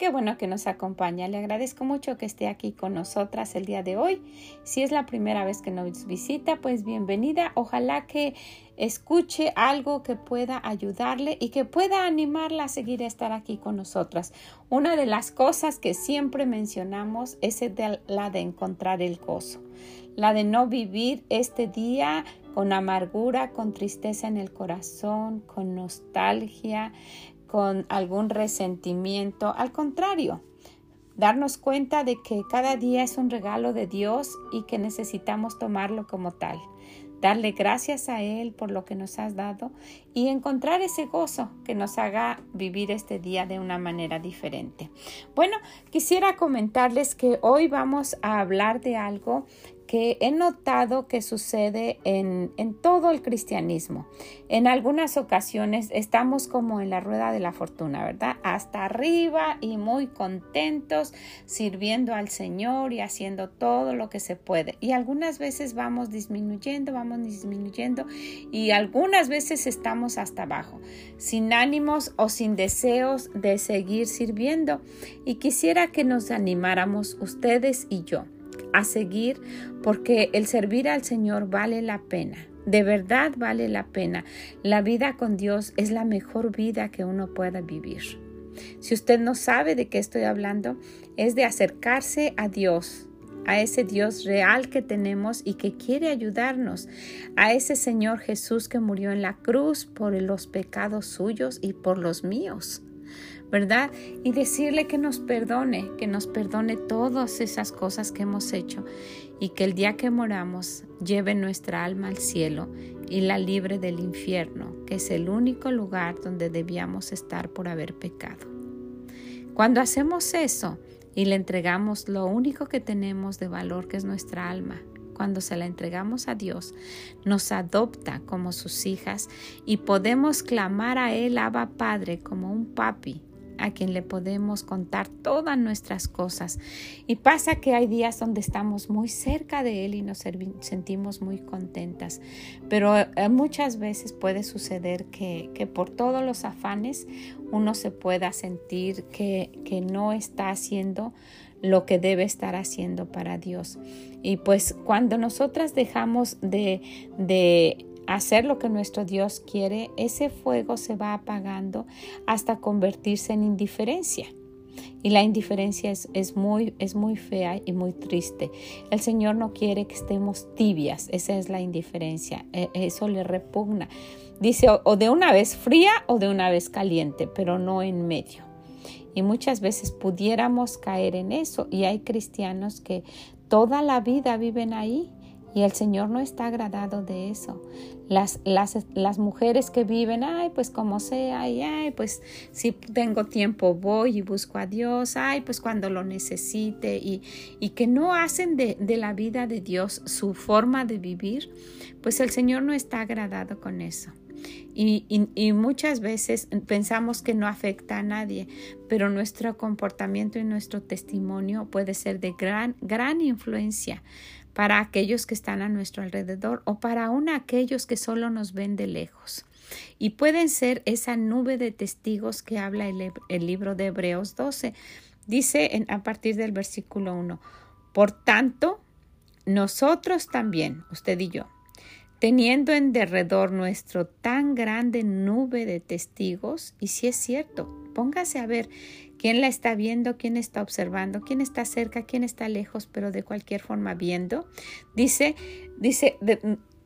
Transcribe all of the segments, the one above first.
Qué bueno que nos acompaña. Le agradezco mucho que esté aquí con nosotras el día de hoy. Si es la primera vez que nos visita, pues bienvenida. Ojalá que escuche algo que pueda ayudarle y que pueda animarla a seguir a estar aquí con nosotras. Una de las cosas que siempre mencionamos es la de encontrar el gozo, la de no vivir este día con amargura, con tristeza en el corazón, con nostalgia, con algún resentimiento. Al contrario, darnos cuenta de que cada día es un regalo de Dios y que necesitamos tomarlo como tal. Darle gracias a Él por lo que nos has dado y encontrar ese gozo que nos haga vivir este día de una manera diferente. Bueno, quisiera comentarles que hoy vamos a hablar de algo que he notado que sucede en, todo el cristianismo. En algunas ocasiones estamos como en la rueda de la fortuna, ¿verdad? Hasta arriba y muy contentos sirviendo al Señor y haciendo todo lo que se puede. Y algunas veces vamos disminuyendo, vamos disminuyendo y algunas veces estamos hasta abajo, sin ánimos o sin deseos de seguir sirviendo. Y quisiera que nos animáramos ustedes y yo a seguir porque el servir al Señor vale la pena. De verdad vale la pena. La vida con Dios es la mejor vida que uno pueda vivir. Si usted no sabe de qué estoy hablando, es de acercarse a Dios, a ese Dios real que tenemos y que quiere ayudarnos, a ese Señor Jesús que murió en la cruz por los pecados suyos y por los míos. ¿Verdad? Y decirle que nos perdone, que nos perdone todas esas cosas que hemos hecho y que el día que moramos lleve nuestra alma al cielo y la libre del infierno, que es el único lugar donde debíamos estar por haber pecado. Cuando hacemos eso y le entregamos lo único que tenemos de valor, que es nuestra alma, cuando se la entregamos a Dios, nos adopta como sus hijas y podemos clamar a Él, Abba Padre, como un papi, a quien le podemos contar todas nuestras cosas. Y pasa que hay días donde estamos muy cerca de Él y nos sentimos muy contentas, pero eh, muchas veces puede suceder que, que por todos los afanes uno se pueda sentir que, que no está haciendo lo que debe estar haciendo para Dios. Y pues cuando nosotras dejamos de, de hacer lo que nuestro Dios quiere, ese fuego se va apagando hasta convertirse en indiferencia. Y la indiferencia es, muy, muy fea y muy triste. El Señor no quiere que estemos tibias, esa es la indiferencia, e, eso le repugna. Dice o de una vez fría o de una vez caliente, pero no en medio. Y muchas veces pudiéramos caer en eso y hay cristianos que toda la vida viven ahí y el Señor no está agradado de eso. Las, las, las, mujeres que viven, ay, pues como sea, ay, ay, pues si tengo tiempo voy y busco a Dios, ay, pues cuando lo necesite, y, y que no hacen de, de, la vida de Dios su forma de vivir, pues el Señor no está agradado con eso. Y, y, y muchas veces pensamos que no afecta a nadie, pero nuestro comportamiento y nuestro testimonio puede ser de gran, gran influencia para aquellos que están a nuestro alrededor o para aún aquellos que solo nos ven de lejos. Y pueden ser esa nube de testigos que habla el, libro de Hebreos 12. Dice en, a partir del versículo 1, por tanto, nosotros también, usted y yo, teniendo en derredor nuestro tan grande nube de testigos, y si es cierto, póngase a ver quién la está viendo, quién está observando, quién está cerca, quién está lejos, pero de cualquier forma viendo. Dice, dice,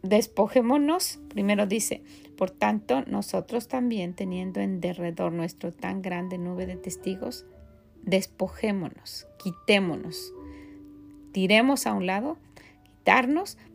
despojémonos, primero dice, por tanto, nosotros también, teniendo en derredor nuestro tan grande nube de testigos, despojémonos, quitémonos, tiremos a un lado, quitarnos,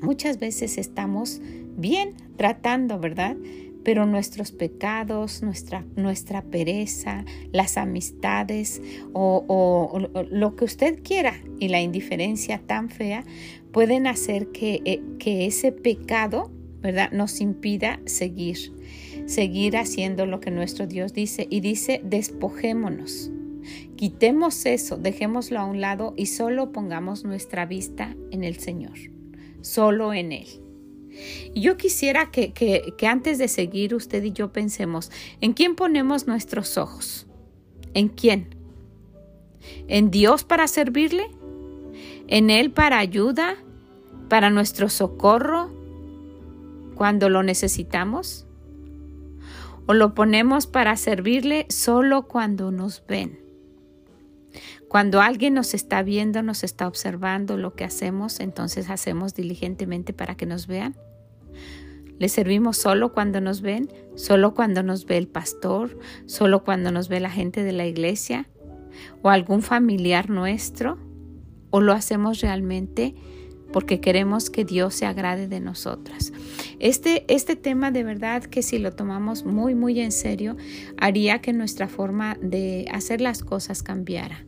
Muchas veces estamos bien tratando, ¿verdad? Pero nuestros pecados, nuestra, nuestra pereza, las amistades o, lo que usted quiera y la indiferencia tan fea pueden hacer que, eh, que ese pecado, ¿verdad?, nos impida seguir, seguir haciendo lo que nuestro Dios dice. Y dice, despojémonos. Quitemos eso, dejémoslo a un lado y solo pongamos nuestra vista en el Señor, solo en Él. Y yo quisiera que, que, que, antes de seguir usted y yo pensemos, ¿en quién ponemos nuestros ojos? ¿En quién? ¿En Dios para servirle? ¿En Él para ayuda? ¿Para nuestro socorro cuando lo necesitamos? ¿O lo ponemos para servirle solo cuando nos ven? Cuando alguien nos está viendo, nos está observando lo que hacemos, entonces hacemos diligentemente para que nos vean. ¿Le servimos solo cuando nos ven? ¿Solo cuando nos ve el pastor? ¿Solo cuando nos ve la gente de la iglesia? ¿O algún familiar nuestro? ¿O lo hacemos realmente porque queremos que Dios se agrade de nosotras? Este, este tema de verdad que si lo tomamos muy, muy en serio, haría que nuestra forma de hacer las cosas cambiara.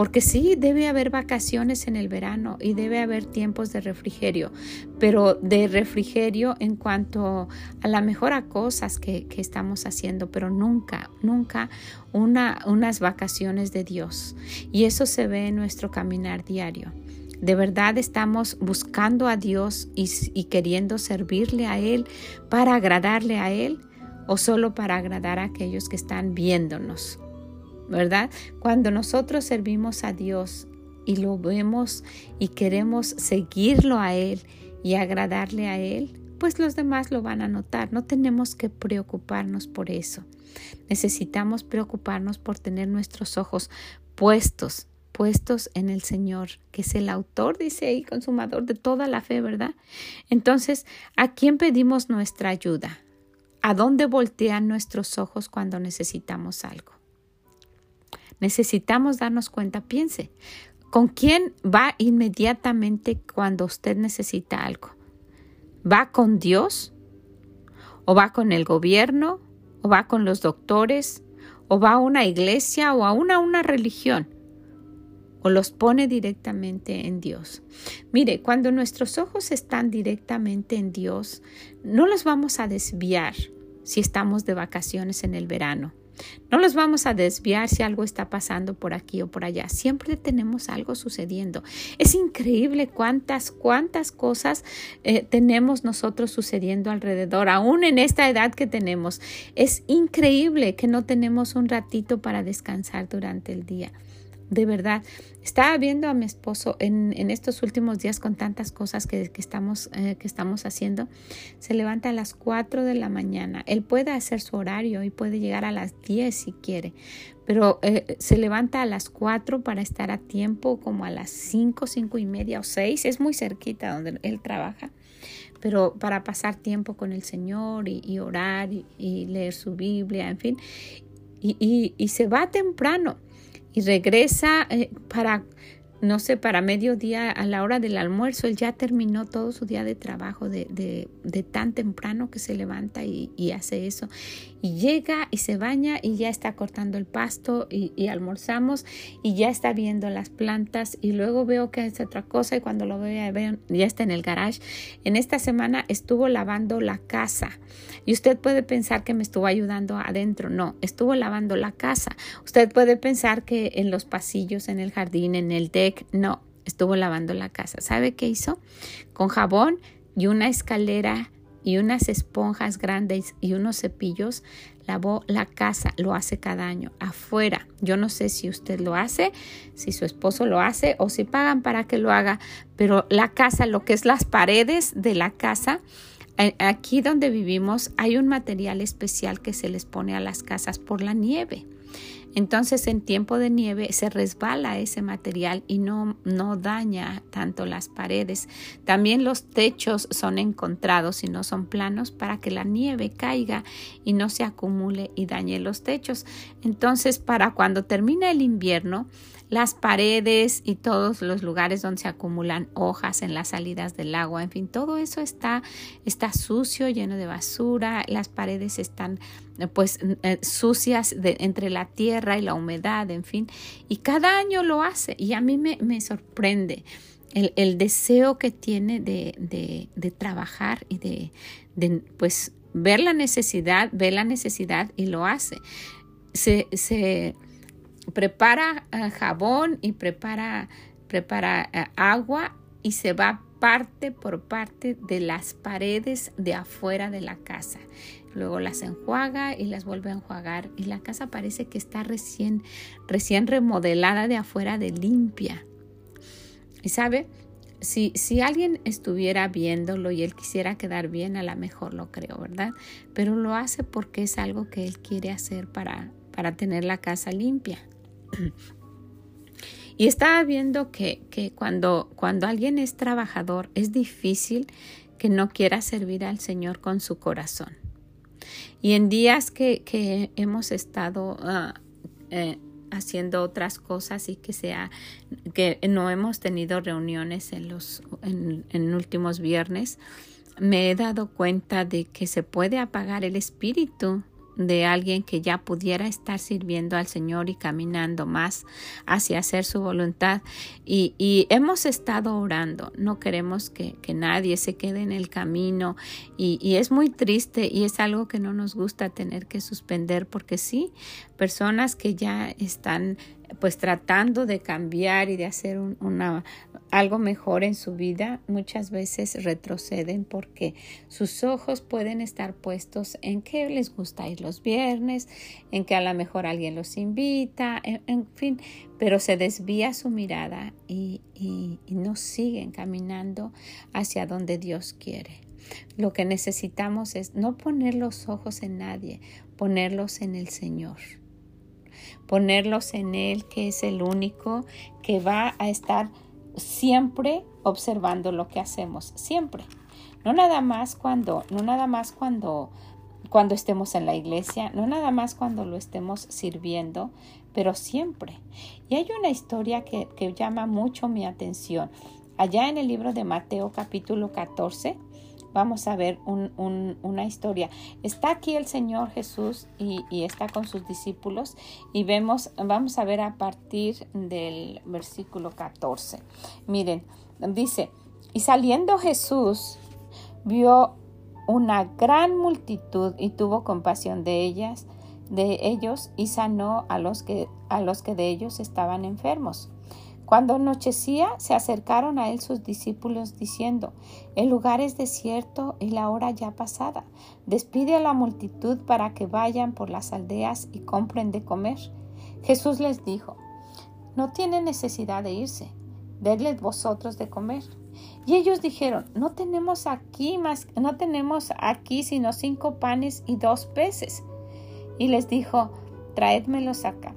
Porque sí, debe haber vacaciones en el verano y debe haber tiempos de refrigerio, pero de refrigerio en cuanto a la mejor a cosas que, que estamos haciendo, pero nunca, nunca una, unas vacaciones de Dios. Y eso se ve en nuestro caminar diario. ¿De verdad estamos buscando a Dios y, y, queriendo servirle a Él para agradarle a Él o solo para agradar a aquellos que están viéndonos? ¿Verdad? Cuando nosotros servimos a Dios y lo vemos y queremos seguirlo a Él y agradarle a Él, pues los demás lo van a notar. No tenemos que preocuparnos por eso. Necesitamos preocuparnos por tener nuestros ojos puestos, puestos en el Señor, que es el autor, dice ahí, consumador de toda la fe, ¿verdad? Entonces, ¿a quién pedimos nuestra ayuda? ¿A dónde voltean nuestros ojos cuando necesitamos algo? Necesitamos darnos cuenta, piense, ¿con quién va inmediatamente cuando usted necesita algo? ¿Va con Dios? ¿O va con el gobierno? ¿O va con los doctores? ¿O va a una iglesia o a una, religión? ¿O los pone directamente en Dios? Mire, cuando nuestros ojos están directamente en Dios, no los vamos a desviar si estamos de vacaciones en el verano no los vamos a desviar si algo está pasando por aquí o por allá. Siempre tenemos algo sucediendo. Es increíble cuántas, cuántas cosas eh, tenemos nosotros sucediendo alrededor, aún en esta edad que tenemos. Es increíble que no tenemos un ratito para descansar durante el día de verdad. Estaba viendo a mi esposo en, estos últimos días con tantas cosas que, estamos, eh, que estamos haciendo. Se levanta a las 4 de la mañana. Él puede hacer su horario y puede llegar a las 10 si quiere, pero eh, se levanta a las 4 para estar a tiempo, como a las 5, 5 y media o 6. Es muy cerquita donde él trabaja pero para pasar tiempo con el Señor y, orar y, leer su Biblia, en fin, y, y se va temprano y regresa eh, para no sé, para mediodía a la hora del almuerzo, él ya terminó todo su día de trabajo de, de, tan temprano que se levanta y, y, hace eso. Y llega y se baña y ya está cortando el pasto y, almorzamos y ya está viendo las plantas y luego veo que es otra cosa y cuando lo veo, veo ya está en el garage. En esta semana estuvo lavando la casa y usted puede pensar que me estuvo ayudando adentro. No, estuvo lavando la casa. Usted puede pensar que en los pasillos, en el jardín, en el deck, no, estuvo lavando la casa. ¿Sabe qué hizo? Con jabón y una escalera y unas esponjas grandes y unos cepillos, lavó la casa, lo hace cada año, afuera. Yo no sé si usted lo hace, si su esposo lo hace o si pagan para que lo haga, pero la casa, lo que es las paredes de la casa, aquí donde vivimos hay un material especial que se les pone a las casas por la nieve. Entonces en tiempo de nieve se resbala ese material y no, no daña tanto las paredes. También los techos son encontrados y no son planos para que la nieve caiga y no se acumule y dañe los techos. Entonces para cuando termina el invierno, las paredes y todos los lugares donde se acumulan hojas en las salidas del agua, en fin, todo eso está, está sucio, lleno de basura, las paredes están pues eh, sucias de, entre la tierra y la humedad, en fin, y cada año lo hace y a mí me, me sorprende. El, el, deseo que tiene de, de, trabajar y de, de, pues ver la necesidad, ve la necesidad y lo hace. Se, se prepara eh, jabón y prepara, prepara eh, agua y se va parte por parte de las paredes de afuera de la casa. Luego las enjuaga y las vuelve a enjuagar y la casa parece que está recién, recién remodelada de afuera de limpia. Y sabe, si, si, alguien estuviera viéndolo y él quisiera quedar bien, a lo mejor lo creo, ¿verdad? Pero lo hace porque es algo que él quiere hacer para, para tener la casa limpia. Y estaba viendo que, cuando, cuando alguien es trabajador es difícil que no quiera servir al Señor con su corazón. Y en días que, hemos estado ah, eh, haciendo otras cosas y que sea que no hemos tenido reuniones en los en, en últimos viernes, me he dado cuenta de que se puede apagar el espíritu de alguien que ya pudiera estar sirviendo al Señor y caminando más hacia hacer su voluntad. Y, hemos estado orando, no queremos que, nadie se quede en el camino y, y, es muy triste y es algo que no nos gusta tener que suspender porque sí, personas que ya están pues tratando de cambiar y de hacer una, algo mejor en su vida, muchas veces retroceden porque sus ojos pueden estar puestos en que les gusta ir los viernes, en que a lo mejor alguien los invita, en, fin, pero se desvía su mirada y, y no siguen caminando hacia donde Dios quiere. Lo que necesitamos es no poner los ojos en nadie, ponerlos en el Señor ponerlos en Él, que es el único que va a estar siempre observando lo que hacemos, siempre. No nada más cuando, no nada más cuando, cuando estemos en la iglesia, no nada más cuando lo estemos sirviendo, pero siempre. Y hay una historia que, que llama mucho mi atención. Allá en el libro de Mateo capítulo 14, vamos a ver una historia. Está aquí el Señor Jesús y, está con sus discípulos y vemos, vamos a ver a partir del versículo 14. Miren, dice, y saliendo Jesús vio una gran multitud y tuvo compasión de ellas, de ellos y sanó a los que a los que de ellos estaban enfermos cuando anochecía, se acercaron a él sus discípulos diciendo, El lugar es desierto y la hora ya pasada. Despide a la multitud para que vayan por las aldeas y compren de comer. Jesús les dijo, No tienen necesidad de irse, denles vosotros de comer. Y ellos dijeron, no tenemos aquí más, no tenemos aquí sino cinco panes y dos peces. Y les dijo, traédmelos acá.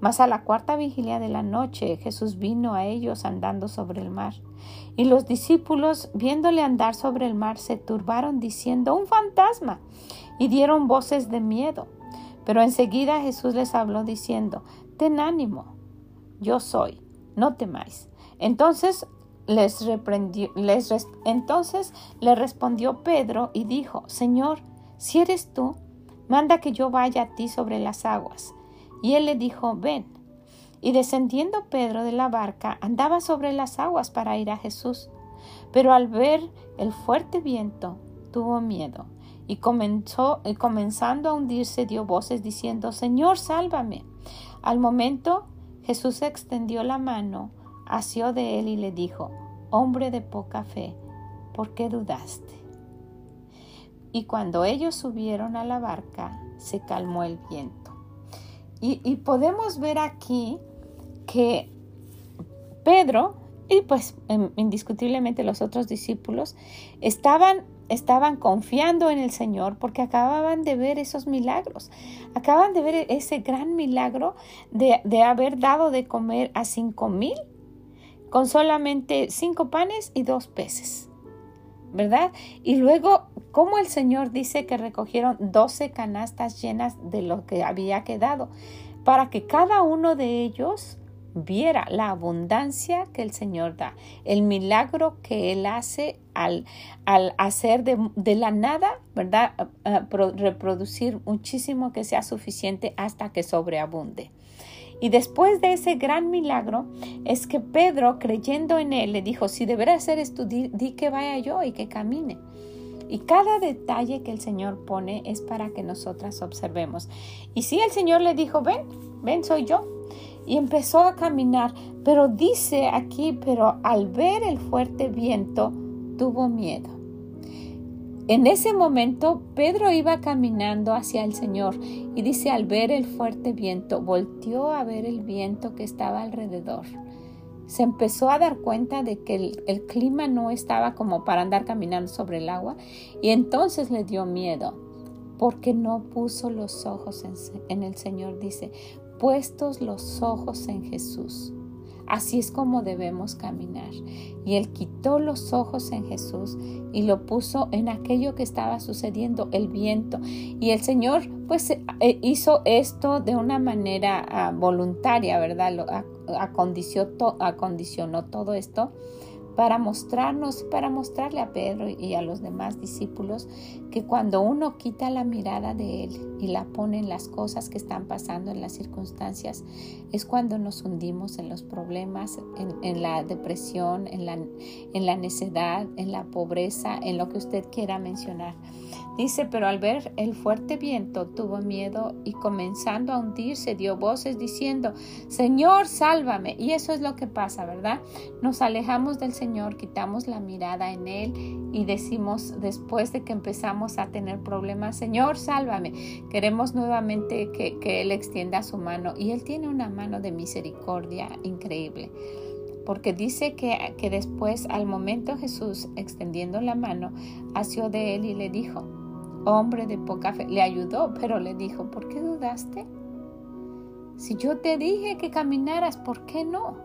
Mas a la cuarta vigilia de la noche Jesús vino a ellos andando sobre el mar. Y los discípulos, viéndole andar sobre el mar, se turbaron diciendo, un fantasma, y dieron voces de miedo. Pero enseguida Jesús les habló diciendo, ten ánimo, yo soy, no temáis. Entonces les reprendió, les entonces le respondió Pedro y dijo, Señor, si eres tú, manda que yo vaya a ti sobre las aguas. Y él le dijo, ven. Y descendiendo Pedro de la barca, andaba sobre las aguas para ir a Jesús. Pero al ver el fuerte viento, tuvo miedo y comenzó, y comenzando a hundirse dio voces diciendo, Señor, sálvame. Al momento Jesús extendió la mano, asió de él y le dijo, Hombre de poca fe, ¿por qué dudaste? Y cuando ellos subieron a la barca, se calmó el viento. Y, podemos ver aquí que Pedro y pues indiscutiblemente los otros discípulos estaban estaban confiando en el Señor porque acababan de ver esos milagros. Acaban de ver ese gran milagro de, de haber dado de comer a cinco mil con solamente cinco panes y dos peces. ¿Verdad? Y luego, como el Señor dice que recogieron doce canastas llenas de lo que había quedado, para que cada uno de ellos viera la abundancia que el Señor da, el milagro que Él hace al, al hacer de, la nada, ¿verdad? reproducir muchísimo que sea suficiente hasta que sobreabunde. Y después de ese gran milagro, es que Pedro, creyendo en él, le dijo, si deberá hacer esto, di, di, que vaya yo y que camine. Y cada detalle que el Señor pone es para que nosotras observemos. Y si el Señor le dijo, ven, ven, soy yo, y empezó a caminar, pero dice aquí, pero al ver el fuerte viento, tuvo miedo. En ese momento Pedro iba caminando hacia el Señor y dice al ver el fuerte viento, volteó a ver el viento que estaba alrededor. Se empezó a dar cuenta de que el, clima no estaba como para andar caminando sobre el agua y entonces le dio miedo porque no puso los ojos en, en el Señor, dice, puestos los ojos en Jesús. Así es como debemos caminar. Y él quitó los ojos en Jesús y lo puso en aquello que estaba sucediendo, el viento. Y el Señor pues eh, hizo esto de una manera ah, voluntaria, ¿verdad? acondicionó todo esto para mostrarnos, para mostrarle a Pedro y a los demás discípulos que cuando uno quita la mirada de Él y la pone en las cosas que están pasando, en las circunstancias, es cuando nos hundimos en los problemas, en, la depresión, en la, en la necedad, en la pobreza, en lo que usted quiera mencionar. Dice, pero al ver el fuerte viento tuvo miedo y comenzando a hundirse dio voces diciendo, Señor, sálvame. Y eso es lo que pasa, ¿verdad? Nos alejamos del Señor, quitamos la mirada en Él y decimos después de que empezamos a tener problemas, Señor, sálvame. Queremos nuevamente que, que Él extienda su mano y Él tiene una mano de misericordia increíble porque dice que, que, después, al momento Jesús, extendiendo la mano, asió de él y le dijo, hombre de poca fe, le ayudó, pero le dijo, ¿por qué dudaste? Si yo te dije que caminaras, ¿por qué no?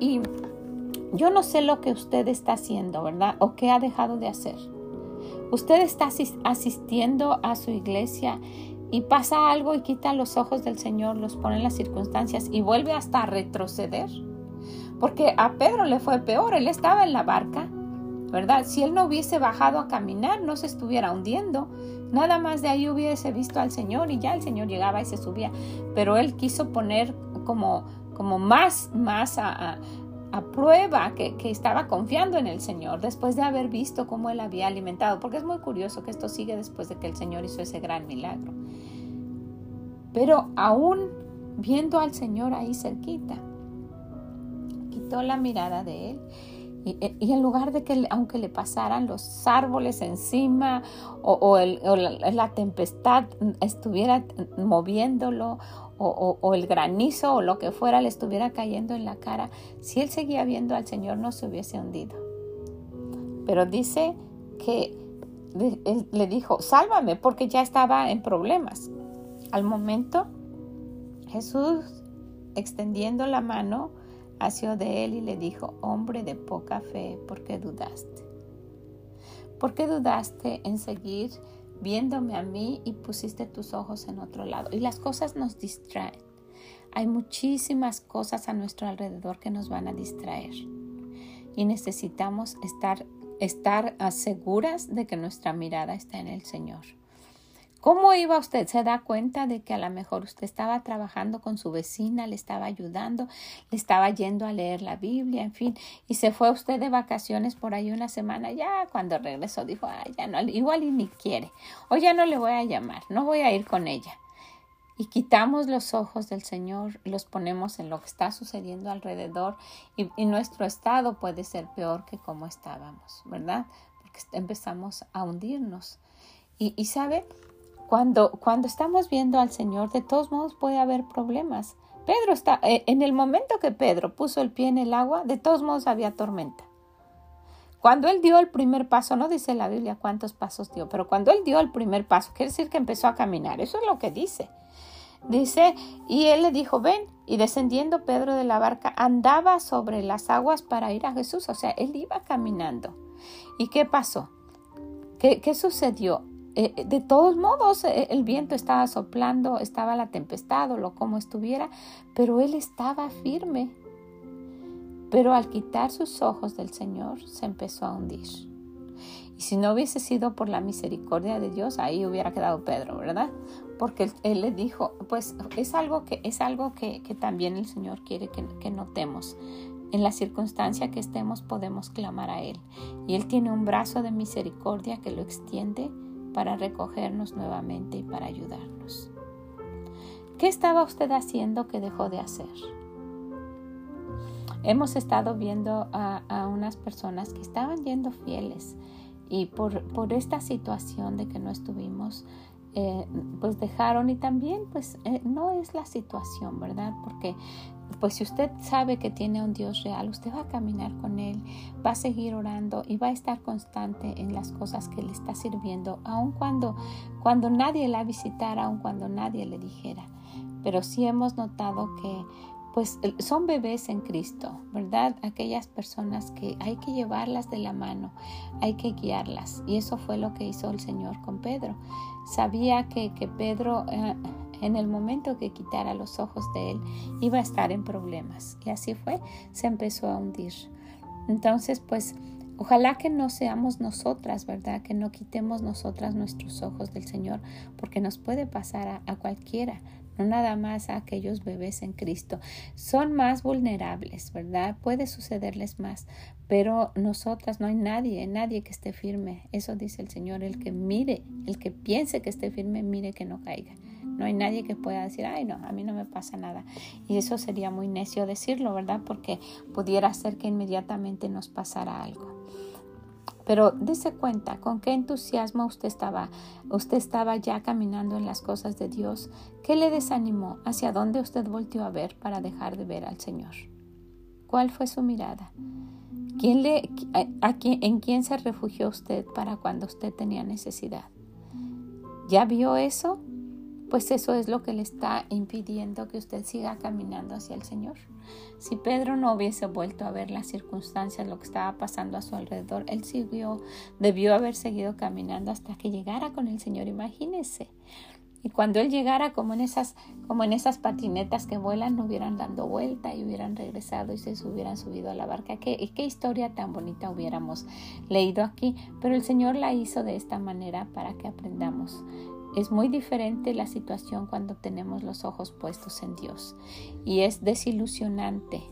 Y yo no sé lo que usted está haciendo, ¿verdad? O qué ha dejado de hacer. Usted está asistiendo a su iglesia y pasa algo y quita los ojos del Señor, los pone en las circunstancias y vuelve hasta retroceder. Porque a Pedro le fue peor, él estaba en la barca ¿verdad? Si él no hubiese bajado a caminar, no se estuviera hundiendo. Nada más de ahí hubiese visto al Señor y ya el Señor llegaba y se subía. Pero él quiso poner como, como más, más a, prueba que, que, estaba confiando en el Señor después de haber visto cómo él había alimentado. Porque es muy curioso que esto sigue después de que el Señor hizo ese gran milagro. Pero aún viendo al Señor ahí cerquita, quitó la mirada de él y, en lugar de que, aunque le pasaran los árboles encima o, la, tempestad estuviera moviéndolo o, el granizo o lo que fuera le estuviera cayendo en la cara, si él seguía viendo al Señor no se hubiese hundido. Pero dice que le dijo, sálvame, porque ya estaba en problemas. Al momento, Jesús, extendiendo la mano, asió de él y le dijo, hombre de poca fe, ¿por qué dudaste? ¿Por qué dudaste en seguir viéndome a mí y pusiste tus ojos en otro lado? Y las cosas nos distraen. Hay muchísimas cosas a nuestro alrededor que nos van a distraer. y necesitamos estar, estar seguras de que nuestra mirada está en el Señor. ¿Cómo iba usted? ¿Se da cuenta de que a lo mejor usted estaba trabajando con su vecina, le estaba ayudando, le estaba yendo a leer la Biblia, en fin, y se fue usted de vacaciones por ahí una semana? Ya cuando regresó dijo, ay, ya no, igual y ni quiere, o ya no le voy a llamar, no voy a ir con ella. Y quitamos los ojos del Señor, los ponemos en lo que está sucediendo alrededor y, y nuestro estado puede ser peor que como estábamos, ¿verdad? Porque empezamos a hundirnos. Y, y sabe, cuando, estamos viendo al Señor, de todos modos puede haber problemas. Pedro está, eh, en el momento que Pedro puso el pie en el agua, de todos modos había tormenta. Cuando él dio el primer paso, no dice la Biblia cuántos pasos dio, pero cuando él dio el primer paso, quiere decir que empezó a caminar. Eso es lo que dice. Dice, y él le dijo, ven, y descendiendo Pedro de la barca, andaba sobre las aguas para ir a Jesús. O sea, él iba caminando. ¿Y qué pasó? ¿Qué, qué sucedió? Eh, eh, de todos modos, eh, el viento estaba soplando, estaba la tempestad o lo como estuviera, pero él estaba firme. Pero al quitar sus ojos del Señor, se empezó a hundir. Y si no hubiese sido por la misericordia de Dios, ahí hubiera quedado Pedro, ¿verdad? Porque él, le dijo, pues es algo que, es algo que, también el Señor quiere que, que notemos. En la circunstancia que estemos podemos clamar a Él. Y Él tiene un brazo de misericordia que lo extiende para recogernos nuevamente y para ayudarnos. ¿Qué estaba usted haciendo que dejó de hacer? Hemos estado viendo a, unas personas que estaban yendo fieles y por, por esta situación de que no estuvimos, eh, pues dejaron y también pues eh, no es la situación, ¿verdad? Porque pues si usted sabe que tiene un Dios real, usted va a caminar con Él, va a seguir orando y va a estar constante en las cosas que le está sirviendo, aun cuando, cuando nadie la visitara, aun cuando nadie le dijera. Pero sí hemos notado que pues son bebés en Cristo, ¿verdad? Aquellas personas que hay que llevarlas de la mano, hay que guiarlas. Y eso fue lo que hizo el Señor con Pedro. Sabía que, que Pedro... Eh, en el momento que quitara los ojos de él, iba a estar en problemas. Y así fue, se empezó a hundir. Entonces, pues, ojalá que no seamos nosotras, ¿verdad? Que no quitemos nosotras nuestros ojos del Señor, porque nos puede pasar a, cualquiera, no nada más a aquellos bebés en Cristo. Son más vulnerables, ¿verdad? Puede sucederles más, pero nosotras no hay nadie, nadie que esté firme. Eso dice el Señor, el que mire, el que piense que esté firme, mire que no caiga. No hay nadie que pueda decir, ay, no, a mí no me pasa nada. Y eso sería muy necio decirlo, ¿verdad? Porque pudiera ser que inmediatamente nos pasara algo. Pero dése cuenta con qué entusiasmo usted estaba, usted estaba ya caminando en las cosas de Dios. ¿Qué le desanimó? ¿Hacia dónde usted volteó a ver para dejar de ver al Señor? ¿Cuál fue su mirada? ¿Quién le, a, ¿En quién se refugió usted para cuando usted tenía necesidad? ¿Ya vio eso? Pues eso es lo que le está impidiendo que usted siga caminando hacia el Señor. Si Pedro no hubiese vuelto a ver las circunstancias, lo que estaba pasando a su alrededor, él siguió, debió haber seguido caminando hasta que llegara con el Señor, imagínese. Y cuando él llegara como en esas, como en esas patinetas que vuelan, no hubieran dado vuelta y hubieran regresado y se hubieran subido a la barca. ¿Qué, qué historia tan bonita hubiéramos leído aquí, pero el Señor la hizo de esta manera para que aprendamos es muy diferente la situación cuando tenemos los ojos puestos en Dios y es desilusionante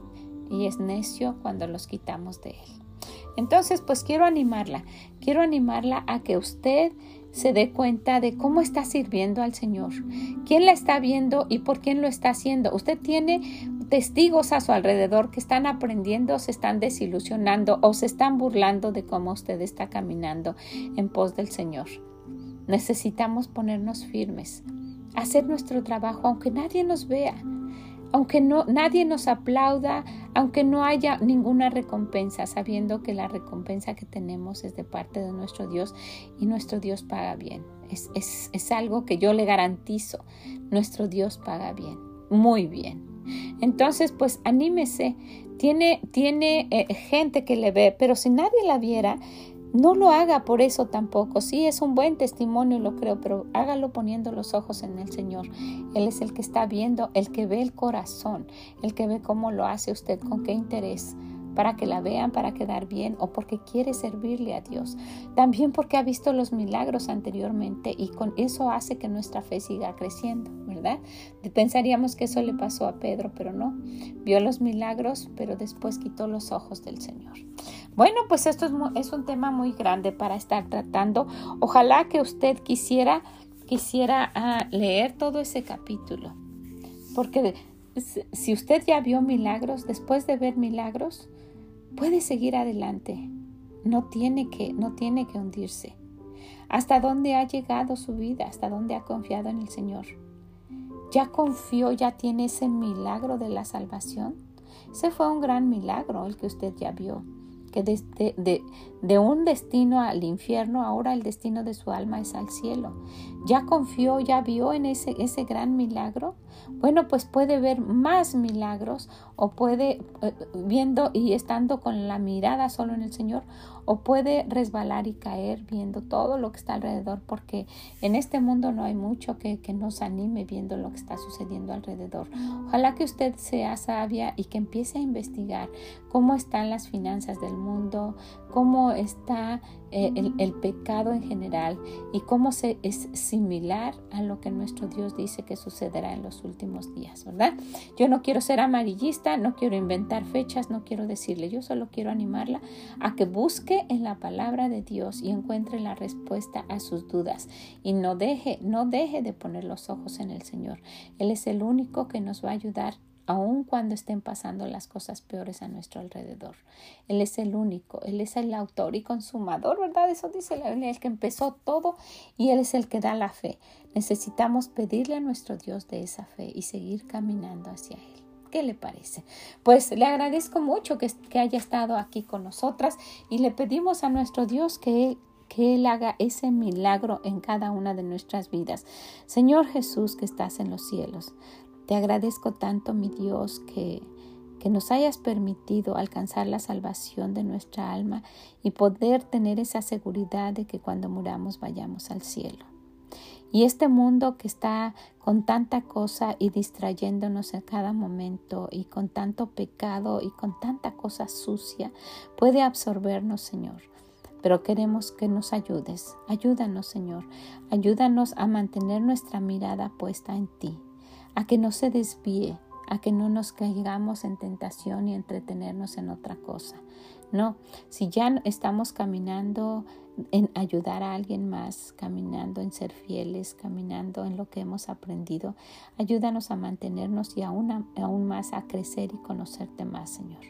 y es necio cuando los quitamos de Él. Entonces, pues quiero animarla, quiero animarla a que usted se dé cuenta de cómo está sirviendo al Señor, quién la está viendo y por quién lo está haciendo. Usted tiene testigos a su alrededor que están aprendiendo, se están desilusionando o se están burlando de cómo usted está caminando en pos del Señor. Necesitamos ponernos firmes, hacer nuestro trabajo aunque nadie nos vea, aunque no, nadie nos aplauda, aunque no haya ninguna recompensa, sabiendo que la recompensa que tenemos es de parte de nuestro Dios y nuestro Dios paga bien. Es, es, algo que yo le garantizo, nuestro Dios paga bien, muy bien. Entonces, pues anímese, tiene, tiene eh, gente que le ve, pero si nadie la viera, no lo haga por eso tampoco. Sí, es un buen testimonio, lo creo, pero hágalo poniendo los ojos en el Señor. Él es el que está viendo, el que ve el corazón, el que ve cómo lo hace usted, con qué interés para que la vean, para quedar bien o porque quiere servirle a Dios. También porque ha visto los milagros anteriormente y con eso hace que nuestra fe siga creciendo, ¿verdad? Pensaríamos que eso le pasó a Pedro, pero no. Vio los milagros, pero después quitó los ojos del Señor. Bueno, pues esto es, un tema muy grande para estar tratando. Ojalá que usted quisiera, quisiera ah, leer todo ese capítulo, porque si usted ya vio milagros, después de ver milagros, puede seguir adelante. No tiene que, no tiene que hundirse. ¿Hasta dónde ha llegado su vida? ¿Hasta dónde ha confiado en el Señor? ¿Ya confió, ya tiene ese milagro de la salvación? Ese fue un gran milagro el que usted ya vio que de, de, un destino al infierno, ahora el destino de su alma es al cielo. ¿Ya confió, ya vio en ese, ese gran milagro? Bueno, pues puede ver más milagros o puede, eh, viendo y estando con la mirada solo en el Señor, o puede resbalar y caer viendo todo lo que está alrededor, porque en este mundo no hay mucho que, que nos anime viendo lo que está sucediendo alrededor. Ojalá que usted sea sabia y que empiece a investigar cómo están las finanzas del mundo, cómo está eh, el, pecado en general y cómo se, es similar a lo que nuestro Dios dice que sucederá en los últimos días, ¿verdad? Yo no quiero ser amarillista, no quiero inventar fechas, no quiero decirle, yo solo quiero animarla a que busque en la palabra de Dios y encuentre la respuesta a sus dudas y no deje, no deje de poner los ojos en el Señor. Él es el único que nos va a ayudar aun cuando estén pasando las cosas peores a nuestro alrededor. Él es el único, Él es el autor y consumador, ¿verdad? Eso dice la Biblia, el que empezó todo y Él es el que da la fe. Necesitamos pedirle a nuestro Dios de esa fe y seguir caminando hacia Él. ¿Qué le parece? Pues le agradezco mucho que, haya estado aquí con nosotras y le pedimos a nuestro Dios que que Él haga ese milagro en cada una de nuestras vidas. Señor Jesús que estás en los cielos, te agradezco tanto, mi Dios, que, que nos hayas permitido alcanzar la salvación de nuestra alma y poder tener esa seguridad de que cuando muramos vayamos al cielo. Y este mundo que está con tanta cosa y distrayéndonos en cada momento y con tanto pecado y con tanta cosa sucia, puede absorbernos, Señor. Pero queremos que nos ayudes. Ayúdanos, Señor. Ayúdanos a mantener nuestra mirada puesta en ti a que no se desvíe, a que no nos caigamos en tentación y entretenernos en otra cosa. No, si ya estamos caminando en ayudar a alguien más, caminando en ser fieles, caminando en lo que hemos aprendido, ayúdanos a mantenernos y aún, aún más a crecer y conocerte más, Señor.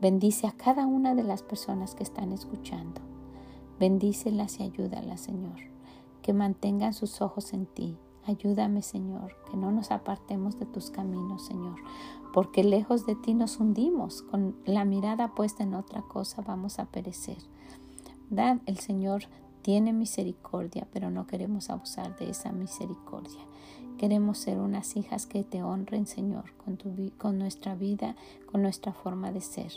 Bendice a cada una de las personas que están escuchando. Bendícelas y ayúdalas, Señor. Que mantengan sus ojos en ti, Ayúdame, Señor, que no nos apartemos de tus caminos, Señor, porque lejos de ti nos hundimos, con la mirada puesta en otra cosa vamos a perecer. El Señor tiene misericordia, pero no queremos abusar de esa misericordia. Queremos ser unas hijas que te honren, Señor, con, tu, con nuestra vida, con nuestra forma de ser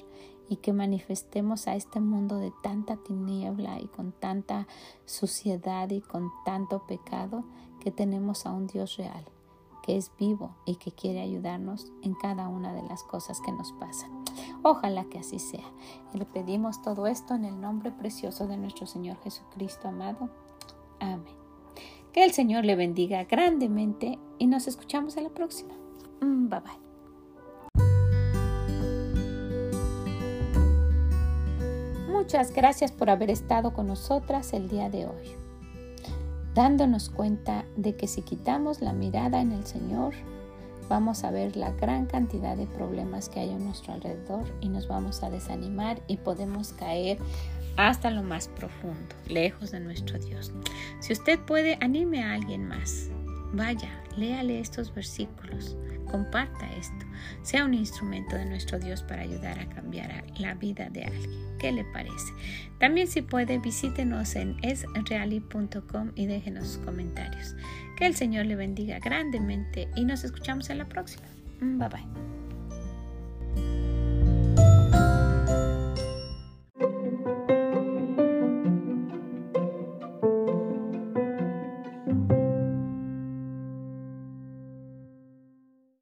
y que manifestemos a este mundo de tanta tiniebla y con tanta suciedad y con tanto pecado que tenemos a un Dios real, que es vivo y que quiere ayudarnos en cada una de las cosas que nos pasan. Ojalá que así sea. Y le pedimos todo esto en el nombre precioso de nuestro Señor Jesucristo amado. Amén. Que el Señor le bendiga grandemente y nos escuchamos en la próxima. Mm, bye bye. Muchas gracias por haber estado con nosotras el día de hoy dándonos cuenta de que si quitamos la mirada en el Señor, vamos a ver la gran cantidad de problemas que hay a nuestro alrededor y nos vamos a desanimar y podemos caer hasta lo más profundo, lejos de nuestro Dios. Si usted puede, anime a alguien más. Vaya, léale estos versículos, comparta esto, sea un instrumento de nuestro Dios para ayudar a cambiar la vida de alguien. ¿Qué le parece? También si puede, visítenos en esreali.com y déjenos sus comentarios. Que el Señor le bendiga grandemente y nos escuchamos en la próxima. Bye bye.